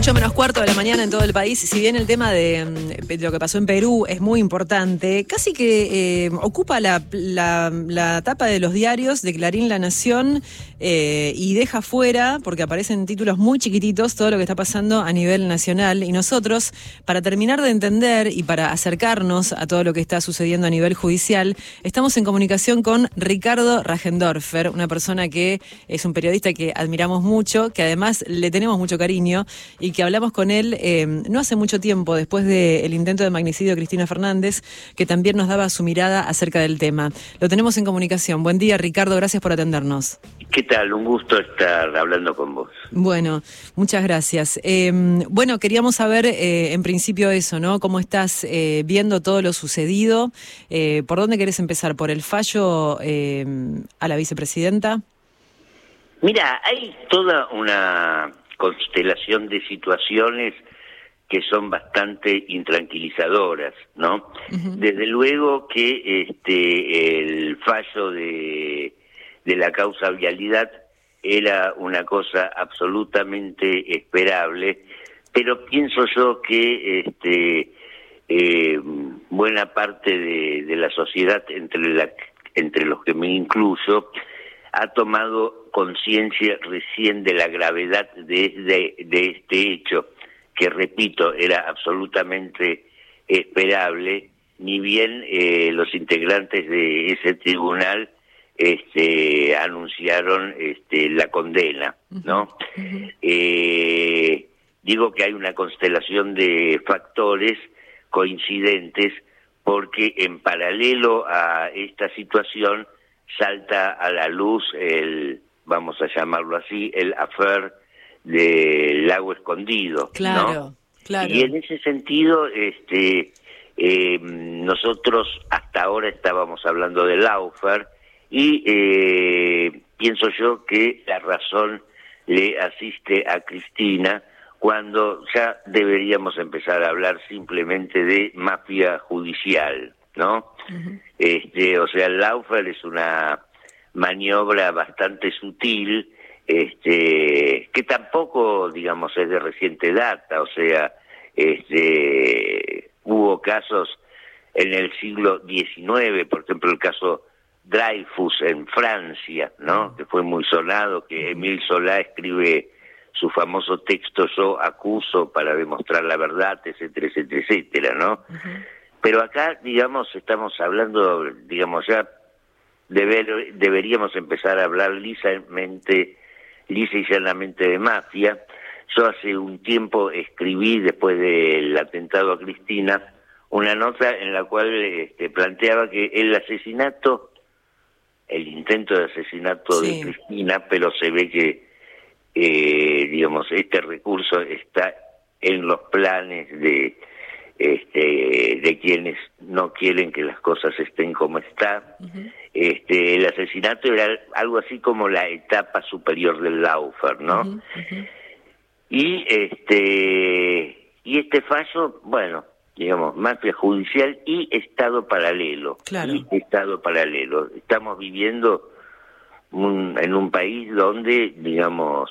8 menos cuarto de la mañana en todo el país. Si bien el tema de, mm, lo que pasó en Perú es muy importante, casi que eh, ocupa la, la, tapa de los diarios de Clarín La Nación eh, y deja fuera, porque aparecen títulos muy chiquititos, todo lo que está pasando a nivel nacional. Y nosotros, para terminar de entender y para acercarnos a todo lo que está sucediendo a nivel judicial, estamos en comunicación con Ricardo Rajendorfer, una persona que es un periodista que admiramos mucho, que además le tenemos mucho cariño y que hablamos con él eh, no hace mucho tiempo, después del intento de magnicidio de Cristina Fernández, que también nos daba su mirada acerca del tema. Lo tenemos en comunicación. Buen día, Ricardo, gracias por atendernos. ¿Qué tal? Un gusto estar hablando con vos. Bueno, muchas gracias. Em, bueno, queríamos saber eh, en principio eso, ¿no? ¿Cómo estás eh, viendo todo lo sucedido? ¿Por dónde querés empezar? ¿Por el fallo a la vicepresidenta? Mira, hay toda una constelación de situaciones que son bastante intranquilizadoras, ¿no? Desde luego que este el fallo de, de la causa vialidad era una cosa absolutamente esperable, pero pienso yo que este eh, buena parte de, de, la sociedad entre la entre los que me incluyo ha tomado conciencia recién de la gravedad de, de, este hecho, que repito, era absolutamente esperable, ni bien eh, los integrantes de ese tribunal este, anunciaron este, la condena, ¿no? Eh, digo que hay una constelación de factores coincidentes porque en paralelo a esta situación salta a la luz el, vamos a llamarlo así, el affair del lago escondido. Claro, claro. Y en ese sentido, este, eh, nosotros hasta ahora estábamos hablando del Laufer y eh, pienso yo que la razón le asiste a Cristina cuando ya deberíamos empezar a hablar simplemente de mafia judicial, ¿no? Este, o sea, el Laufer es una maniobra bastante sutil, este, que tampoco, digamos, es de reciente data, o sea, este, hubo casos en el siglo XIX, por ejemplo, el caso Dreyfus en Francia, ¿no? Que fue muy sonado, que Emile Solá escribe su famoso texto Yo acuso para demostrar la verdad, etcétera, etcétera, etcétera, ¿no? Pero acá, digamos, estamos hablando, digamos, ya deber, deberíamos empezar a hablar lisamente, lisa y llanamente de mafia. Yo hace un tiempo escribí, después del atentado a Cristina, una nota en la cual este, planteaba que el asesinato, el intento de asesinato de Cristina, pero se ve que, eh, digamos, este recurso está en los planes de este, de quienes no quieren que las cosas estén como están. este, el asesinato era algo así como la etapa superior del Laufer, ¿no? Y este y este fallo, bueno, digamos, mafia judicial y Estado paralelo. Y Estado paralelo. Estamos viviendo en un país donde, digamos,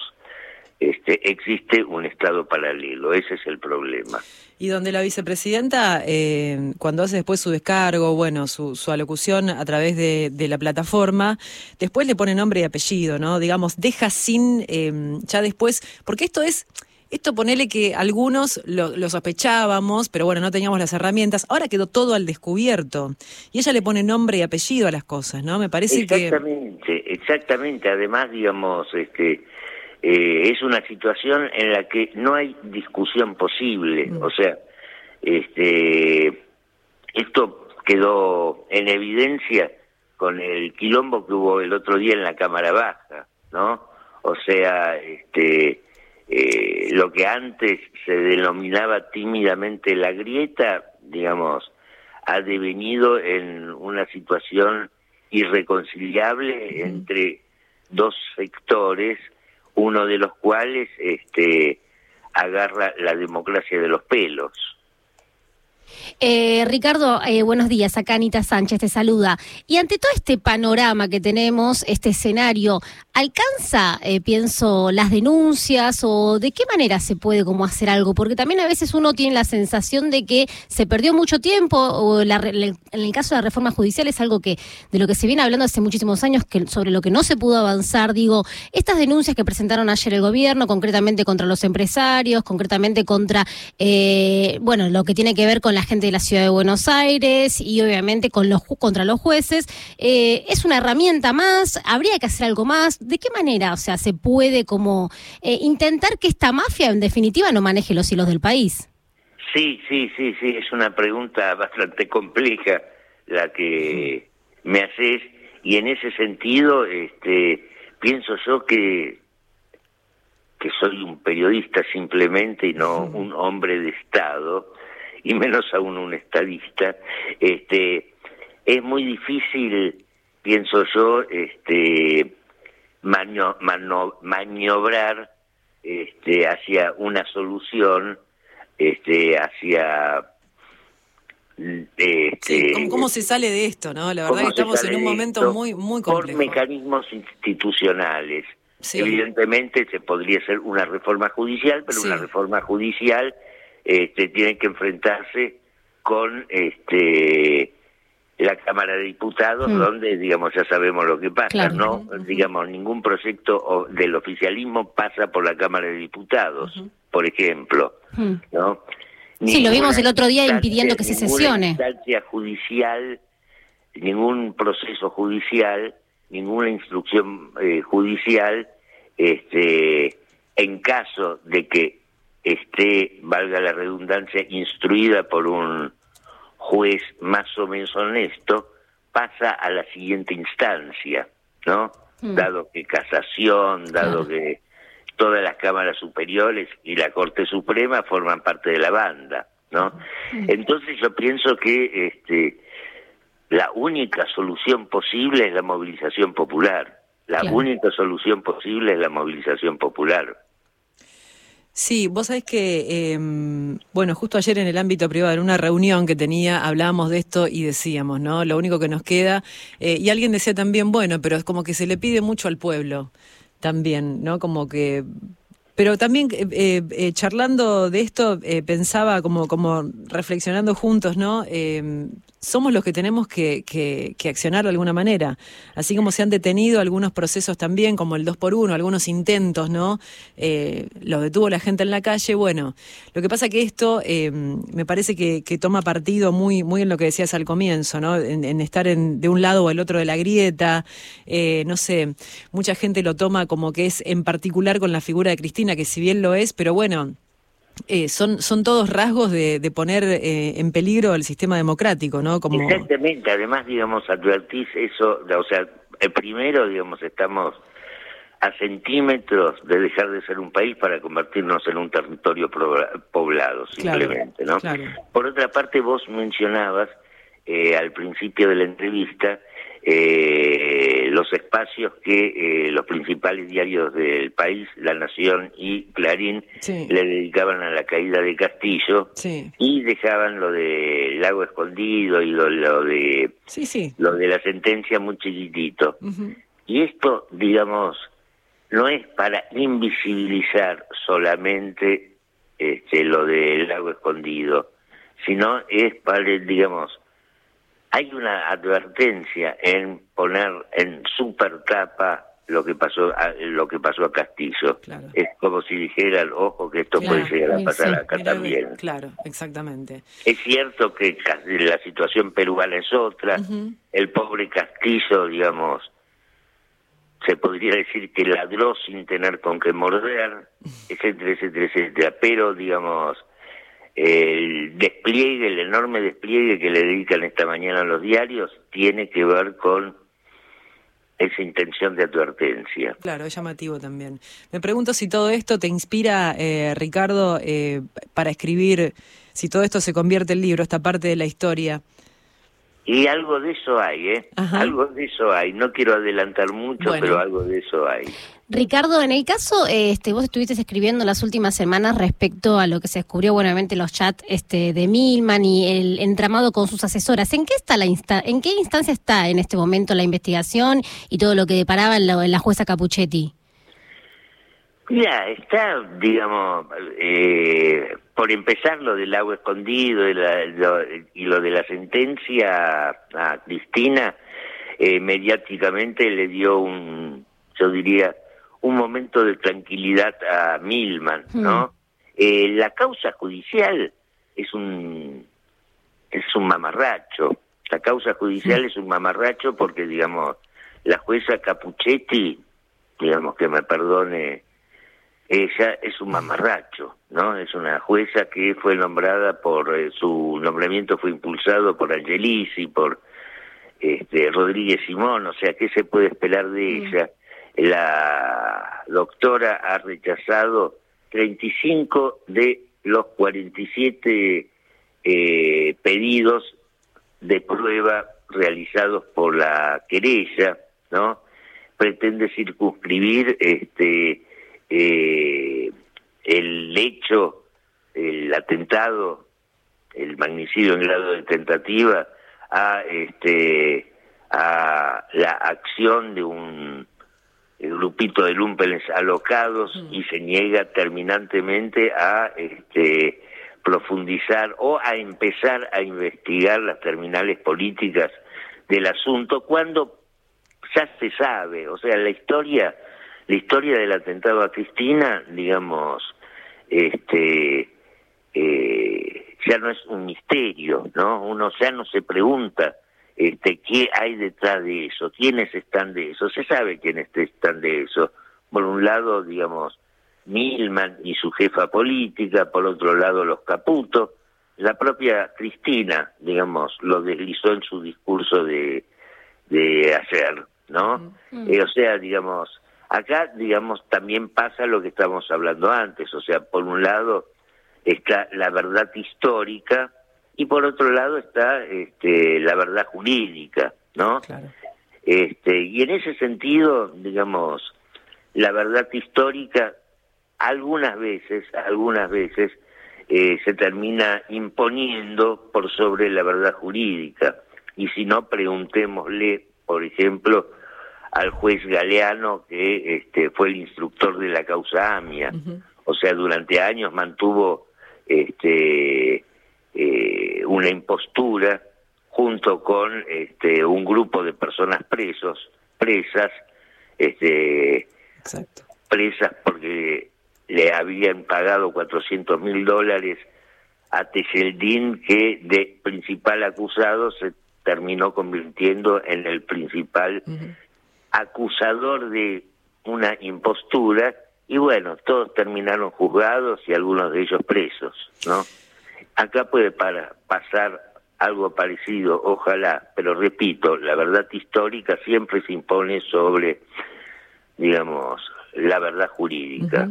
este, existe un Estado paralelo. Ese es el problema. Y donde la vicepresidenta, eh, cuando hace después su descargo, bueno, su, su alocución a través de, la plataforma, después le pone nombre y apellido, ¿no? Digamos, deja sin, eh, ya después, porque esto es... Esto ponele que algunos lo, lo, sospechábamos, pero bueno, no teníamos las herramientas. Ahora quedó todo al descubierto. Y ella le pone nombre y apellido a las cosas, ¿no? Me parece que... Exactamente, exactamente. Además, digamos, este, eh, es una situación en la que no hay discusión posible. Mm. O sea, este, esto quedó en evidencia con el quilombo que hubo el otro día en la Cámara Baja, ¿no? O sea, este, eh, lo que antes se denominaba tímidamente la grieta, digamos, ha devenido en una situación irreconciliable entre dos sectores uno de los cuales este, agarra la democracia de los pelos. Eh, Ricardo, eh, buenos días. Acá Anita Sánchez te saluda. Y ante todo este panorama que tenemos, este escenario, ¿alcanza, eh, pienso, las denuncias o de qué manera se puede como hacer algo? Porque también a veces uno tiene la sensación de que se perdió mucho tiempo o en el caso de la reforma judicial es algo que de lo que se viene hablando hace muchísimos años que sobre lo que no se pudo avanzar. Digo, estas denuncias que presentaron ayer el gobierno, concretamente contra los empresarios, concretamente contra, bueno, lo que tiene que ver con la gente de la ciudad de Buenos Aires y obviamente con los contra los jueces. Eh, es una herramienta más, habría que hacer algo más. ¿De qué manera, o sea, se puede como eh, intentar que esta mafia en definitiva no maneje los hilos del país? Sí, sí, sí, sí, es una pregunta bastante compleja la que me haces y en ese sentido, este, pienso yo que que soy un periodista simplemente y no un hombre de Estado, y menos aún un estadista, este, es muy difícil, pienso yo, este, maniobrar este, hacia una solución, este, hacia este, ¿cómo, se sale de esto, no? La verdad que estamos en un momento muy muy complejo. Por mecanismos institucionales. Evidentemente se podría hacer una reforma judicial, pero una reforma judicial este, tienen que enfrentarse con este la Cámara de Diputados, hmm. donde, digamos, ya sabemos lo que pasa, ¿no? Digamos, ningún proyecto del oficialismo pasa por la Cámara de Diputados, por ejemplo, hmm. ¿no? sí, lo vimos el otro día impidiendo que se sesione. instancia judicial, ningún proceso judicial, ninguna instrucción eh, judicial, este, en caso de que esté, valga la redundancia, instruida por un juez más o menos honesto, pasa a la siguiente instancia, ¿no? Mm. Dado que casación, dado que todas las cámaras superiores y la Corte Suprema forman parte de la banda, ¿no? Mm. Entonces yo pienso que este la única solución posible es la movilización popular. La única solución posible es la movilización popular. Sí, vos sabés que, em, bueno, justo ayer en el ámbito privado, en una reunión que tenía, hablábamos de esto y decíamos, ¿no? Lo único que nos queda, eh, y alguien decía también, bueno, pero es como que se le pide mucho al pueblo también, ¿no? Como que pero también eh, eh, charlando de esto, pensaba como, como reflexionando juntos, ¿no? Somos los que tenemos que, que, accionar de alguna manera. Así como se han detenido algunos procesos también, como el 2 por 1 algunos intentos, ¿no? Eh, los detuvo la gente en la calle. Bueno, lo que pasa que esto eh, me parece que, toma partido muy, muy en lo que decías al comienzo, ¿no? En, estar en, de un lado o el otro de la grieta. Eh, no sé, mucha gente lo toma como que es en particular con la figura de Cristina, que si bien lo es, pero bueno eh, son, son todos rasgos de, de poner eh, en peligro el sistema democrático, ¿no? Como... Exactamente, además, digamos, advertís eso, o sea, el primero, digamos, estamos a centímetros de dejar de ser un país para convertirnos en un territorio poblado, simplemente, ¿no? Por otra parte, vos mencionabas eh, al principio de la entrevista eh, los espacios que eh, los principales diarios del país, La Nación y Clarín, le dedicaban a la caída de Castillo y dejaban lo de Lago Escondido y lo, de lo de la sentencia muy chiquitito. Y esto, digamos, no es para invisibilizar solamente este, lo del Lago Escondido, sino es para, digamos, hay una advertencia en poner en super tapa lo que pasó a, lo que pasó a Castillo. Es como si dijeran, ojo, que esto puede llegar a pasar acá también. Claro, exactamente. Es cierto que la situación peruana es otra. El pobre Castillo, digamos, se podría decir que ladró sin tener con qué morder, etcétera, etcétera, etcétera. Pero, digamos, el despliegue, el enorme despliegue que le dedican esta mañana a los diarios, tiene que ver con esa intención de advertencia. Claro, es llamativo también. Me pregunto si todo esto te inspira, eh, Ricardo, eh, para escribir, si todo esto se convierte en libro, esta parte de la historia. Y algo de eso hay, ¿eh? Algo de eso hay. No quiero adelantar mucho, pero algo de eso hay. Ricardo, en el caso, este, vos estuviste escribiendo las últimas semanas respecto a lo que se descubrió, buenamente los chats este, de Milman y el entramado con sus asesoras. ¿En qué está la en qué instancia está en este momento la investigación y todo lo que deparaba en la, jueza Capuchetti? Ya, está, digamos, eh, por empezar lo del agua escondido y, lo, de la sentencia a Cristina, eh, mediáticamente le dio un, yo diría, un momento de tranquilidad a Milman, hmm. ¿no? Eh, la causa judicial es un es un mamarracho. La causa judicial hmm. es un mamarracho porque, digamos, la jueza Capuchetti, digamos que me perdone, ella es un mamarracho, ¿no? Es una jueza que fue nombrada por, eh, su nombramiento fue impulsado por Angelisi, por este, Rodríguez Simón, o sea, ¿qué se puede esperar de ella? la doctora ha rechazado 35 de los 47 eh, pedidos de prueba realizados por la querella, ¿no? Pretende circunscribir este eh, el hecho, el atentado, el magnicidio en grado de tentativa a este a la acción de un grupito de lumpenes alocados y se niega terminantemente a este, profundizar o a empezar a investigar las terminales políticas del asunto cuando ya se sabe, o sea, la historia, la historia del atentado a Cristina, digamos, este, eh, ya no es un misterio, ¿no? Uno ya no se pregunta este, qué hay detrás de eso, quiénes están de eso, se sabe quiénes están de eso. Por un lado, digamos, Milman y su jefa política, por otro lado los Caputo, la propia Cristina, digamos, lo deslizó en su discurso de, de ayer, ¿no? Eh, o sea, digamos, acá, digamos, también pasa lo que estamos hablando antes, o sea, por un lado está la verdad histórica, y por otro lado está este, la verdad jurídica, ¿no? Este, y en ese sentido, digamos, la verdad histórica algunas veces, algunas veces eh, se termina imponiendo por sobre la verdad jurídica. Y si no, preguntémosle, por ejemplo, al juez Galeano, que este, fue el instructor de la causa AMIA. O sea, durante años mantuvo este, eh, una impostura junto con este, un grupo de personas presos, presas, este, presas porque le habían pagado 400 mil dólares a Tejeldín que de principal acusado se terminó convirtiendo en el principal acusador de una impostura y bueno, todos terminaron juzgados y algunos de ellos presos, ¿no? Acá puede para, pasar algo parecido, ojalá, pero repito, la verdad histórica siempre se impone sobre, digamos, la verdad jurídica.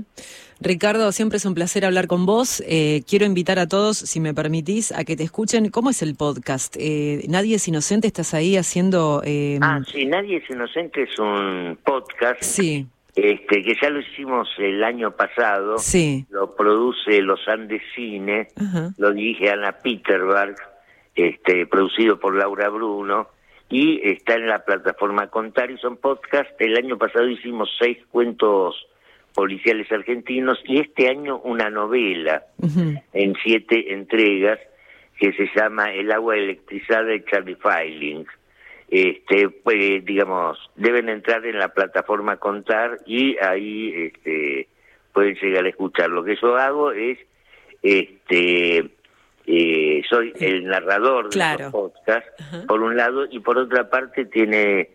Ricardo, siempre es un placer hablar con vos. Eh, quiero invitar a todos, si me permitís, a que te escuchen. ¿Cómo es el podcast? Eh, Nadie es Inocente, estás ahí haciendo... Eh... Ah, sí, Nadie es Inocente es un podcast. Sí este, que ya lo hicimos el año pasado, sí. lo produce Los Andes Cine, lo dirige Ana Peterberg, este, producido por Laura Bruno, y está en la plataforma Contar y son podcast. El año pasado hicimos seis cuentos policiales argentinos y este año una novela en siete entregas que se llama El agua electrizada de Charlie Filings este, pues, digamos, deben entrar en la plataforma Contar y ahí este, pueden llegar a escuchar. Lo que yo hago es, este, eh, soy el narrador de los podcasts, por un lado, y por otra parte tiene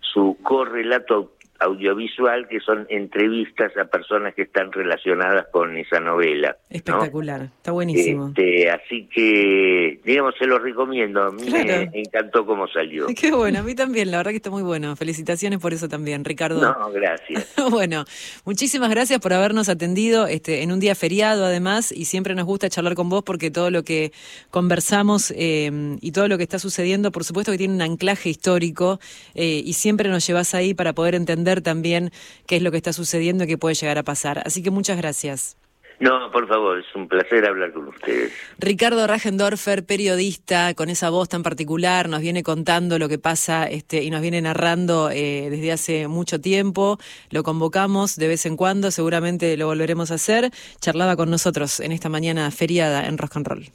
su correlato audiovisual que son entrevistas a personas que están relacionadas con esa novela. Espectacular, está buenísimo. Este, así que, digamos, se lo recomiendo. A mí me encantó cómo salió. Qué bueno, a mí también, la verdad que está muy bueno. Felicitaciones por eso también, Ricardo. No, gracias. bueno, muchísimas gracias por habernos atendido este, en un día feriado además y siempre nos gusta charlar con vos porque todo lo que conversamos eh, y todo lo que está sucediendo, por supuesto que tiene un anclaje histórico eh, y siempre nos llevas ahí para poder entender también qué es lo que está sucediendo y qué puede llegar a pasar. Así que muchas gracias. No, por favor, es un placer hablar con ustedes. Ricardo Rajendorfer, periodista, con esa voz tan particular, nos viene contando lo que pasa este, y nos viene narrando eh, desde hace mucho tiempo. Lo convocamos de vez en cuando, seguramente lo volveremos a hacer. Charlaba con nosotros en esta mañana feriada en Rock and Roll.